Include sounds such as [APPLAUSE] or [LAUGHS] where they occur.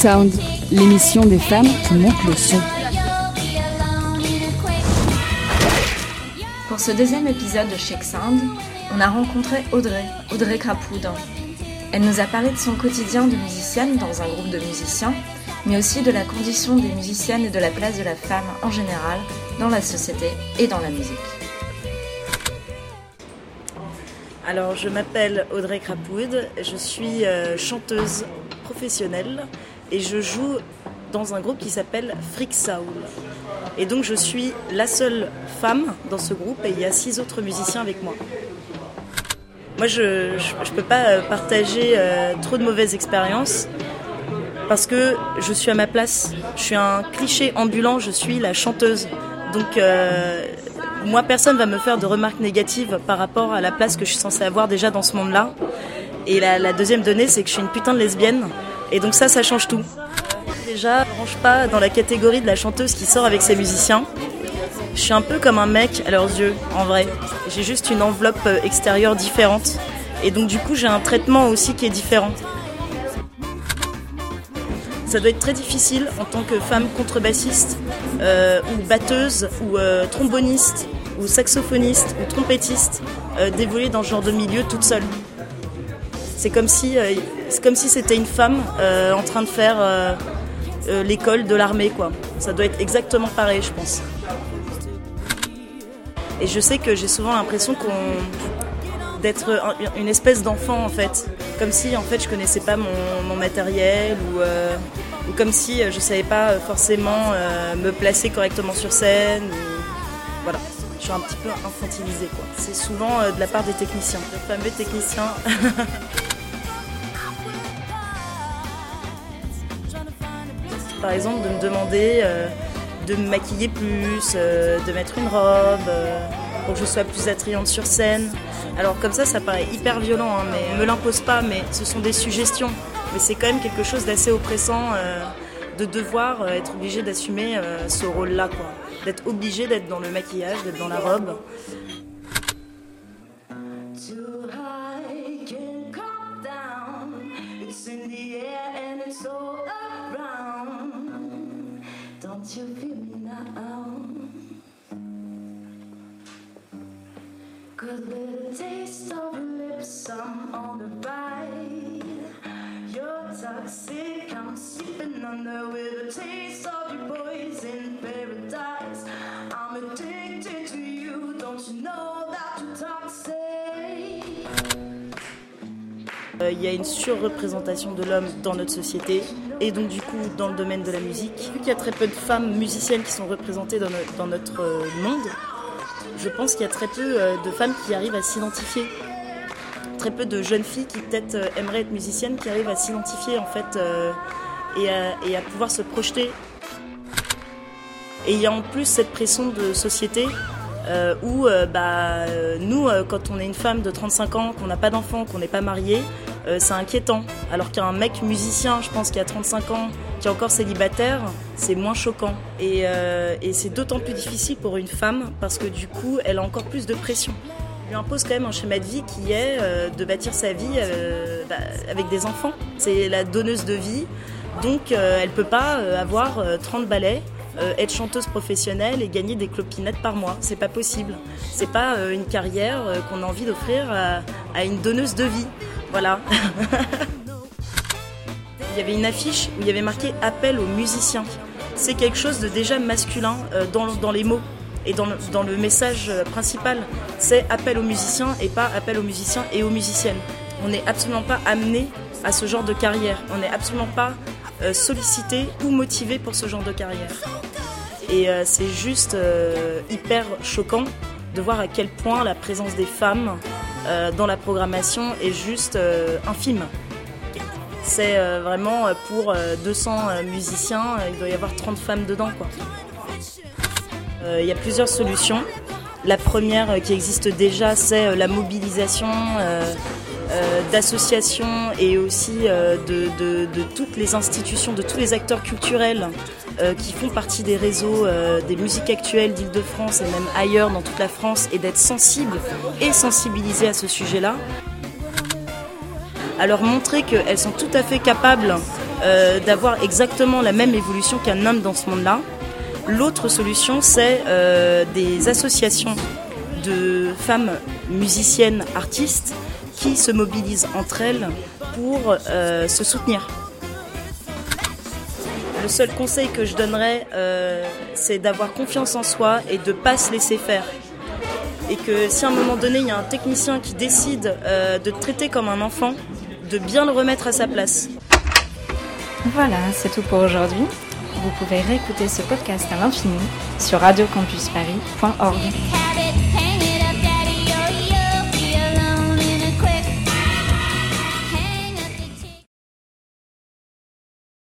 Sound, l'émission des femmes qui montent le son. Pour ce deuxième épisode de Shake Sound, on a rencontré Audrey, Audrey Crapoudre. Elle nous a parlé de son quotidien de musicienne dans un groupe de musiciens, mais aussi de la condition des musiciennes et de la place de la femme en général dans la société et dans la musique. Alors, je m'appelle Audrey Crapoud, je suis euh, chanteuse professionnelle et je joue dans un groupe qui s'appelle Freak Soul. Et donc, je suis la seule femme dans ce groupe et il y a six autres musiciens avec moi. Moi, je ne peux pas euh, partager euh, trop de mauvaises expériences parce que je suis à ma place. Je suis un cliché ambulant, je suis la chanteuse. Donc, moi, personne va me faire de remarques négatives par rapport à la place que je suis censée avoir déjà dans ce monde-là. Et la, deuxième donnée, c'est que je suis une putain de lesbienne. Et donc ça, ça change tout. Déjà, je range pas dans la catégorie de la chanteuse qui sort avec ses musiciens. Je suis un peu comme un mec à leurs yeux, en vrai. J'ai juste une enveloppe euh, extérieure différente. Et donc du coup, j'ai un traitement aussi qui est différent. Ça doit être très difficile en tant que femme contrebassiste euh, ou batteuse ou euh, tromboniste ou saxophoniste ou trompettiste d'évoluer dans ce genre de milieu toute seule. C'est comme si c'est comme si c'était une femme en train de faire l'école de l'armée quoi. Ça doit être exactement pareil je pense. Et je sais que j'ai souvent l'impression d'être une espèce d'enfant en fait, comme si en fait je connaissais pas mon, matériel ou, comme si je savais pas forcément me placer correctement sur scène. Voilà, je suis un petit peu infantilisée. C'est souvent de la part des techniciens, les fameux techniciens. [LAUGHS] Par exemple, de me demander de me maquiller plus, de mettre une robe pour que je sois plus attrayante sur scène. Alors comme ça, ça paraît hyper violent, hein, mais me l'impose pas, mais ce sont des suggestions. Mais c'est quand même quelque chose d'assez oppressant euh, de devoir euh, être obligé d'assumer euh, ce rôle-là, quoi. D'être obligé d'être dans le maquillage, d'être dans la robe. What you feel me now? Good little taste of your lips I'm on the bite You're toxic I'm sleeping under With a taste of your poison paradise. I'm addicted Il y a une surreprésentation de l'homme dans notre société et donc du coup dans le domaine de la musique. Vu qu'il y a très peu de femmes musiciennes qui sont représentées dans notre euh, monde, je pense qu'il y a très peu euh, de femmes qui arrivent à s'identifier. Très peu de jeunes filles qui peut-être euh, aimeraient être musiciennes qui arrivent à s'identifier en fait euh, et à, pouvoir se projeter. Et il y a en plus cette pression de société où bah, nous, quand on est une femme de 35 ans, qu'on n'a pas d'enfant, qu'on n'est pas marié, c'est inquiétant. Alors qu'un mec musicien, je pense, qui a 35 ans, qui est encore célibataire, c'est moins choquant. Et, euh, et c'est d'autant plus difficile pour une femme parce que du coup, elle a encore plus de pression. Elle lui impose quand même un schéma de vie qui est euh, de bâtir sa vie euh, bah, avec des enfants. C'est la donneuse de vie, donc elle peut pas avoir 30 ballets. être chanteuse professionnelle et gagner des clopinettes par mois, c'est pas possible. C'est pas une carrière qu'on a envie d'offrir à une donneuse de vie. Voilà. [LAUGHS] il y avait une affiche où il y avait marqué appel aux musiciens. C'est quelque chose de déjà masculin euh, dans, les mots et dans le, message euh, principal. C'est appel aux musiciens et pas appel aux musiciens et aux musiciennes. On n'est absolument pas amené à ce genre de carrière. On n'est absolument pas euh, sollicité ou motivé pour ce genre de carrière. Et c'est juste hyper choquant de voir à quel point la présence des femmes dans la programmation est juste infime. C'est euh, vraiment euh, pour 200 euh, musiciens, il doit y avoir 30 femmes dedans. Il y a plusieurs solutions. La première qui existe déjà, c'est la mobilisation d'associations et aussi de, toutes les institutions, de tous les acteurs culturels qui font partie des réseaux des musiques actuelles d'Île-de-France et même ailleurs dans toute la France et d'être sensibles et sensibilisés à ce sujet-là à leur montrer qu'elles sont tout à fait capables euh, d'avoir exactement la même évolution qu'un homme dans ce monde-là. L'autre solution, c'est euh, des associations de femmes musiciennes, artistes, qui se mobilisent entre elles pour euh, se soutenir. Le seul conseil que je donnerais, c'est d'avoir confiance en soi et de ne pas se laisser faire et que si à un moment donné il y a un technicien qui décide de te traiter comme un enfant, de bien le remettre à sa place. Voilà, c'est tout pour aujourd'hui. Vous pouvez réécouter ce podcast à l'infini sur radiocampusparis.org.